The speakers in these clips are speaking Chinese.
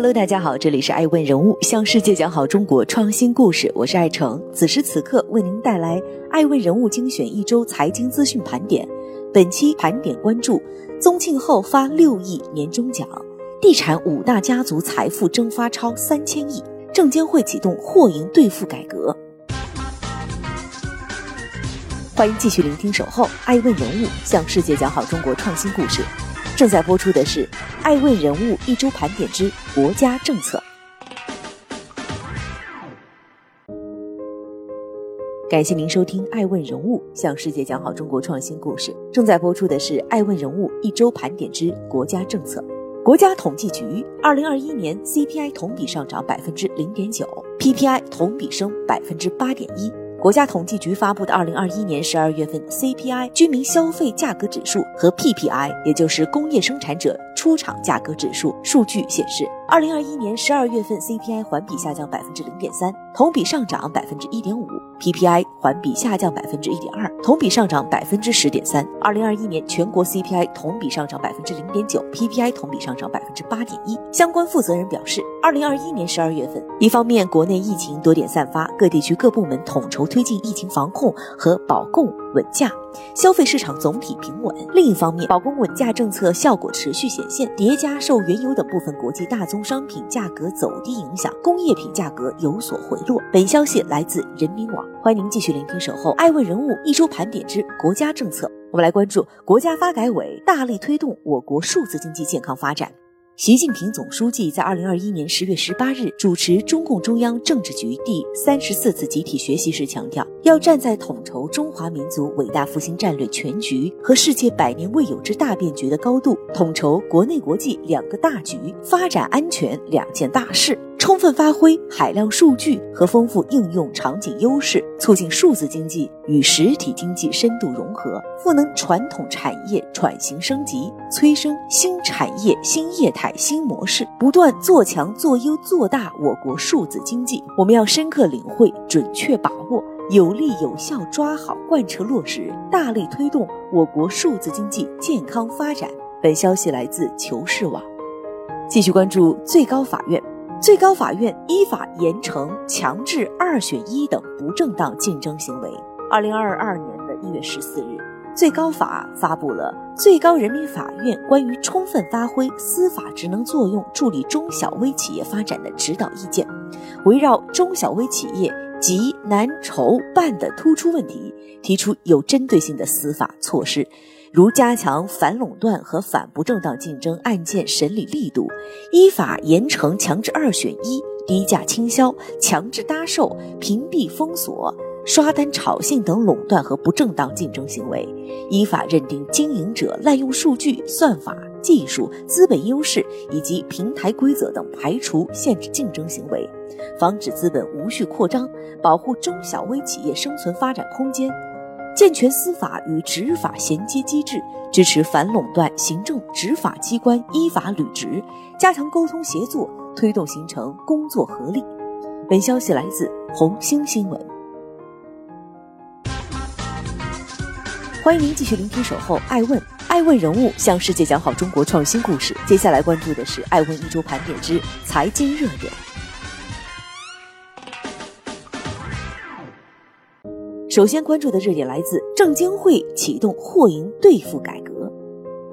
Hello，大家好，这里是爱问人物，向世界讲好中国创新故事，我是爱成。此时此刻为您带来爱问人物精选一周财经资讯盘点。本期盘点关注：宗庆后发六亿年终奖，地产五大家族财富蒸发超三千亿，证监会启动货银兑付改革。欢迎继续聆听《守候爱问人物》，向世界讲好中国创新故事。正在播出的是《爱问人物一周盘点之国家政策》。感谢您收听《爱问人物》，向世界讲好中国创新故事。正在播出的是《爱问人物一周盘点之国家政策》。国家统计局二零二一年 CPI 同比上涨百分之零点九，PPI 同比升百分之八点一。国家统计局发布的二零二一年十二月份 CPI 居民消费价格指数和 PPI，也就是工业生产者出厂价格指数数据显示，二零二一年十二月份 CPI 环比下降百分之零点三，同比上涨百分之一点五；PPI 环比下降百分之一点二，同比上涨百分之十点三。二零二一年全国 CPI 同比上涨百分之零点九，PPI 同比上涨百分之八点一。相关负责人表示，二零二一年十二月份，一方面国内疫情多点散发，各地区各部门统筹。推进疫情防控和保供稳价，消费市场总体平稳。另一方面，保供稳价政策效果持续显现，叠加受原油等部分国际大宗商品价格走低影响，工业品价格有所回落。本消息来自人民网，欢迎您继续聆听。守候爱问人物一周盘点之国家政策，我们来关注国家发改委大力推动我国数字经济健康发展。习近平总书记在二零二一年十月十八日主持中共中央政治局第三十四次集体学习时强调，要站在统筹中华民族伟大复兴战略全局和世界百年未有之大变局的高度，统筹国内国际两个大局、发展安全两件大事。充分发挥海量数据和丰富应用场景优势，促进数字经济与实体经济深度融合，赋能传统产业转型升级，催生新产业新业态新模式，不断做强做优做大我国数字经济。我们要深刻领会、准确把握、有力有效抓好贯彻落实，大力推动我国数字经济健康发展。本消息来自求是网。继续关注最高法院。最高法院依法严惩强制二选一等不正当竞争行为。二零二二年的一月十四日，最高法发布了《最高人民法院关于充分发挥司法职能作用助力中小微企业发展的指导意见》，围绕中小微企业急难筹办的突出问题，提出有针对性的司法措施。如加强反垄断和反不正当竞争案件审理力度，依法严惩强制二选一、低价倾销、强制搭售、屏蔽封锁、刷单炒信等垄断和不正当竞争行为；依法认定经营者滥用数据、算法、技术、资本优势以及平台规则等排除、限制竞争行为，防止资本无序扩张，保护中小微企业生存发展空间。健全司法与执法衔接机制，支持反垄断行政执法机关依法履职，加强沟通协作，推动形成工作合力。本消息来自红星新闻。欢迎您继续聆听《守候爱问》，爱问人物向世界讲好中国创新故事。接下来关注的是《爱问一周盘点之财经热点》。首先关注的热点来自证监会启动货银兑付改革。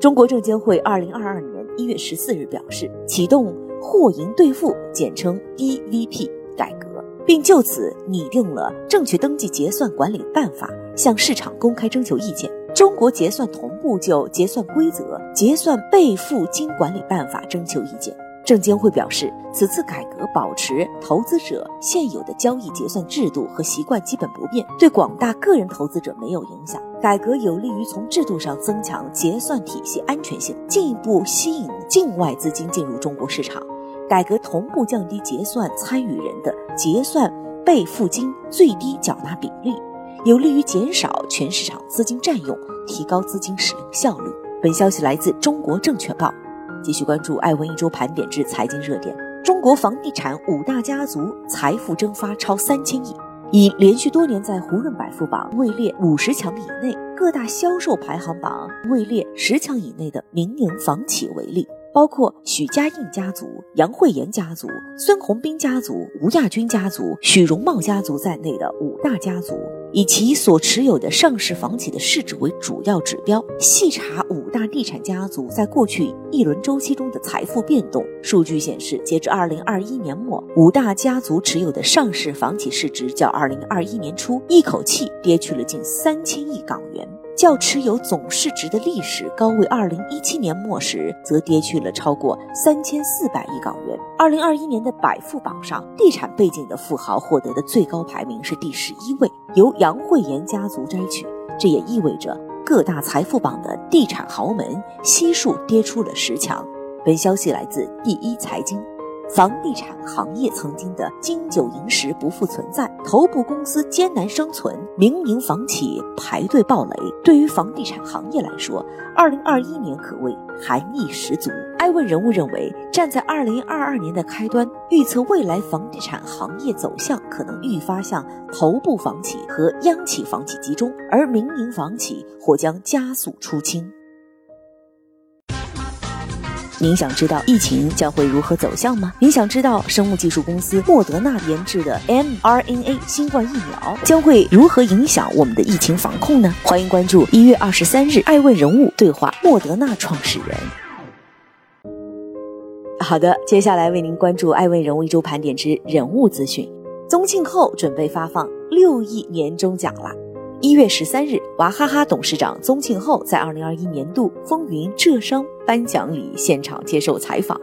中国证监会二零二二年一月十四日表示，启动货银兑付（简称 DVP） 改革，并就此拟定了证券登记结算管理办法，向市场公开征求意见。中国结算同步就结算规则、结算备付金管理办法征求意见。证监会表示，此次改革保持投资者现有的交易结算制度和习惯基本不变，对广大个人投资者没有影响。改革有利于从制度上增强结算体系安全性，进一步吸引境外资金进入中国市场。改革同步降低结算参与人的结算备付金最低缴纳比例，有利于减少全市场资金占用，提高资金使用效率。本消息来自中国证券报。继续关注爱问一周盘点之财经热点。中国房地产五大家族财富蒸发超三千亿，以连续多年在胡润百富榜位列五十强以内、各大销售排行榜位列十强以内的民营房企为例，包括许家印家族、杨惠妍家族、孙宏斌家族、吴亚军家族、许荣茂家族在内的五大家族，以其所持有的上市房企的市值为主要指标，细查五大地产家族在过去一轮周期中的财富变动。数据显示，截至二零二一年末，五大家族持有的上市房企市值较二零二一年初一口气跌去了近三千亿港元。较持有总市值的历史高位，二零一七年末时则跌去了超过三千四百亿港元。二零二一年的百富榜上，地产背景的富豪获得的最高排名是第十一位，由杨惠妍家族摘取。这也意味着各大财富榜的地产豪门悉数跌出了十强。本消息来自第一财经。房地产行业曾经的金九银十不复存在，头部公司艰难生存，民营房企排队暴雷。对于房地产行业来说，二零二一年可谓寒意十足。艾问人物认为，站在二零二二年的开端，预测未来房地产行业走向可能愈发向头部房企和央企房企集中，而民营房企或将加速出清。您想知道疫情将会如何走向吗？您想知道生物技术公司莫德纳研制的 mRNA 新冠疫苗将会如何影响我们的疫情防控呢？欢迎关注一月二十三日《爱问人物对话莫德纳创始人》。好的，接下来为您关注《爱问人物一周盘点之人物资讯》。宗庆后准备发放六亿年终奖了。一月十三日，娃哈哈董事长宗庆后在二零二一年度风云浙商颁奖礼现场接受采访，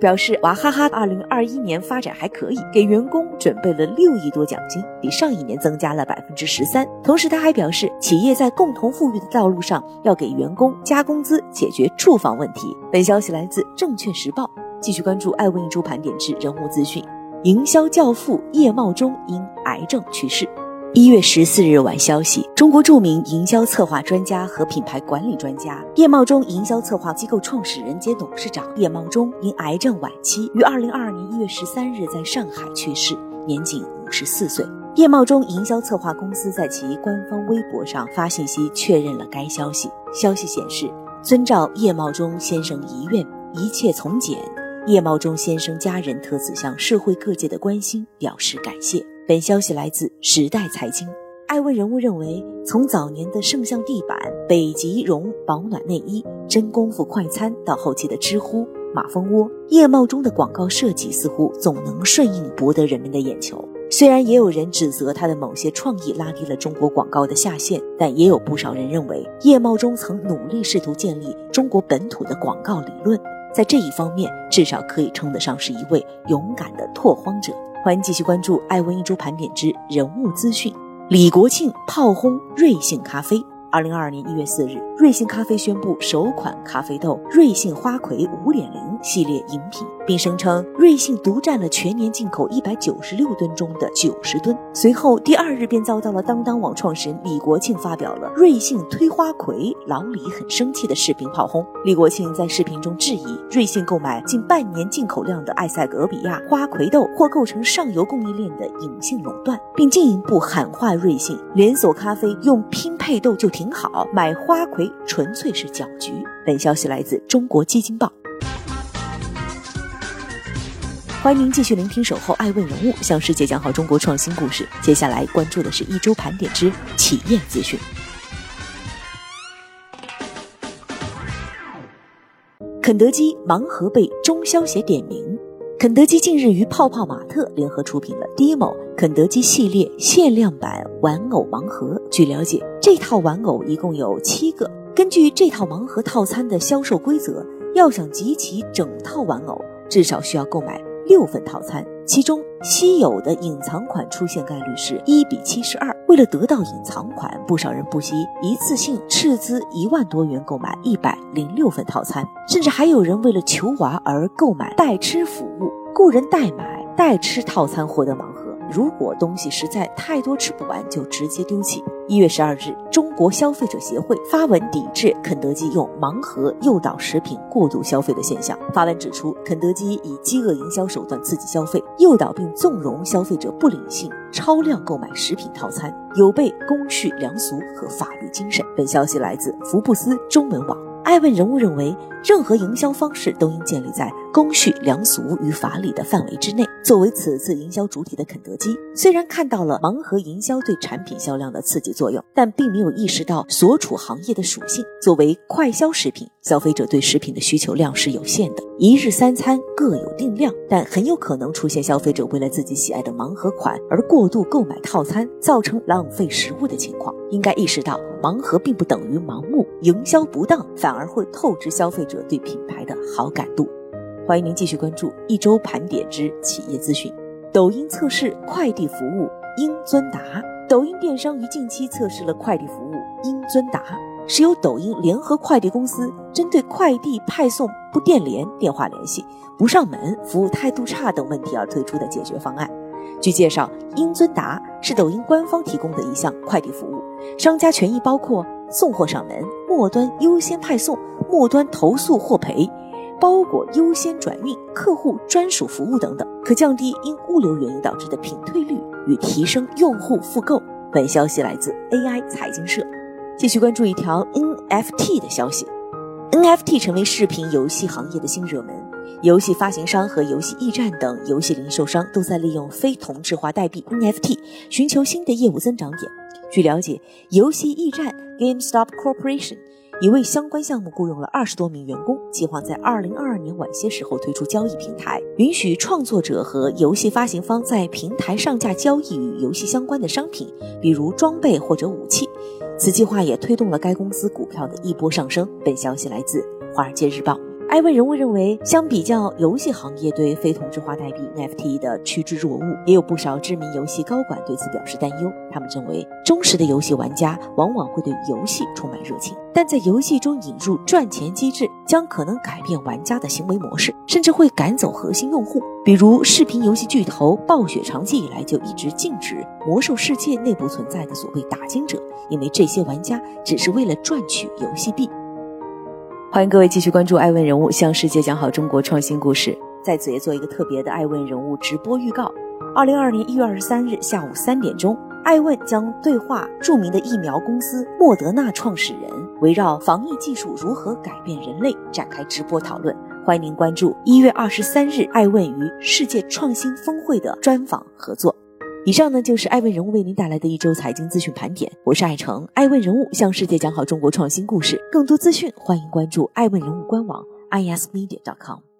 表示娃哈哈二零二一年发展还可以，给员工准备了六亿多奖金，比上一年增加了百分之十三。同时，他还表示，企业在共同富裕的道路上要给员工加工资，解决住房问题。本消息来自证券时报。继续关注爱问一周盘点之人物资讯：营销教父叶茂中因癌症去世。一月十四日晚消息，中国著名营销策划专家和品牌管理专家叶茂中营销策划机构创始人兼董事长叶茂中因癌症晚期于二零二二年一月十三日在上海去世，年仅五十四岁。叶茂中营销策划公司在其官方微博上发信息确认了该消息。消息显示，遵照叶茂中先生遗愿，一切从简。叶茂中先生家人特此向社会各界的关心表示感谢。本消息来自时代财经。爱问人物认为，从早年的圣象地板、北极绒保暖内衣、真功夫快餐，到后期的知乎、马蜂窝，叶茂中的广告设计似乎总能顺应博得人们的眼球。虽然也有人指责他的某些创意拉低了中国广告的下限，但也有不少人认为，叶茂中曾努力试图建立中国本土的广告理论，在这一方面，至少可以称得上是一位勇敢的拓荒者。欢迎继续关注《爱问一周盘点之人物资讯》。李国庆炮轰瑞幸咖啡。二零二二年一月四日，瑞幸咖啡宣布首款咖啡豆瑞幸花魁五点零系列饮品，并声称瑞幸独占了全年进口一百九十六吨中的九十吨。随后第二日便遭到了当当网创始人李国庆发表了瑞幸推花魁，老李很生气的视频炮轰。李国庆在视频中质疑瑞幸购买近半年进口量的埃塞俄比亚花魁豆或构成上游供应链的隐性垄断，并进一步喊话瑞幸连锁咖啡用拼配豆就。挺好，买花魁纯粹是搅局。本消息来自中国基金报。欢迎您继续聆听《守候爱问人物》，向世界讲好中国创新故事。接下来关注的是一周盘点之企业资讯。肯德基盲盒被中消协点名。肯德基近日与泡泡玛特联合出品了 Demo 肯德基系列限量版玩偶盲盒。据了解，这套玩偶一共有七个。根据这套盲盒套餐的销售规则，要想集齐整套玩偶，至少需要购买六份套餐。其中稀有的隐藏款出现概率是一比七十二。为了得到隐藏款，不少人不惜一次性斥资一万多元购买一百零六份套餐，甚至还有人为了求娃而购买代吃服务，雇人代买代吃套餐获得盲盒。如果东西实在太多吃不完，就直接丢弃。一月十二日，中国消费者协会发文抵制肯德基用盲盒诱导食品过度消费的现象。发文指出，肯德基以饥饿营销手段刺激消费，诱导并纵容消费者不理性超量购买食品套餐，有悖公序良俗和法律精神。本消息来自福布斯中文网。爱问人物认为，任何营销方式都应建立在公序良俗与法理的范围之内。作为此次营销主体的肯德基，虽然看到了盲盒营销对产品销量的刺激作用，但并没有意识到所处行业的属性。作为快消食品，消费者对食品的需求量是有限的，一日三餐各有定量，但很有可能出现消费者为了自己喜爱的盲盒款而过度购买套餐，造成浪费食物的情况。应该意识到，盲盒并不等于盲目，营销不当反而会透支消费者对品牌的好感度。欢迎您继续关注一周盘点之企业资讯。抖音测试快递服务英尊达，抖音电商于近期测试了快递服务英尊达。是由抖音联合快递公司针对快递派送不电联、电话联系不上门、服务态度差等问题而推出的解决方案。据介绍，英尊达是抖音官方提供的一项快递服务，商家权益包括送货上门、末端优先派送、末端投诉获赔、包裹优先转运、客户专属服务等等，可降低因物流原因导致的品退率与提升用户复购。本消息来自 AI 财经社。继续关注一条 NFT 的消息，NFT 成为视频游戏行业的新热门，游戏发行商和游戏驿站等游戏零售商都在利用非同质化代币 NFT 寻求新的业务增长点。据了解，游戏驿站 GameStop Corporation。已为相关项目雇佣了二十多名员工，计划在二零二二年晚些时候推出交易平台，允许创作者和游戏发行方在平台上架交易与游戏相关的商品，比如装备或者武器。此计划也推动了该公司股票的一波上升。本消息来自《华尔街日报》。艾问人物认为，相比较游戏行业对非同质化代币 NFT 的趋之若鹜，也有不少知名游戏高管对此表示担忧。他们认为，忠实的游戏玩家往往会对游戏充满热情，但在游戏中引入赚钱机制，将可能改变玩家的行为模式，甚至会赶走核心用户。比如，视频游戏巨头暴雪长期以来就一直禁止《魔兽世界》内部存在的所谓打金者，因为这些玩家只是为了赚取游戏币。欢迎各位继续关注爱问人物，向世界讲好中国创新故事。在此也做一个特别的爱问人物直播预告：二零二二年一月二十三日下午三点钟，爱问将对话著名的疫苗公司莫德纳创始人，围绕防疫技术如何改变人类展开直播讨论。欢迎您关注一月二十三日爱问与世界创新峰会的专访合作。以上呢就是爱问人物为您带来的一周财经资讯盘点，我是爱成，爱问人物向世界讲好中国创新故事，更多资讯欢迎关注爱问人物官网 ismedia.com。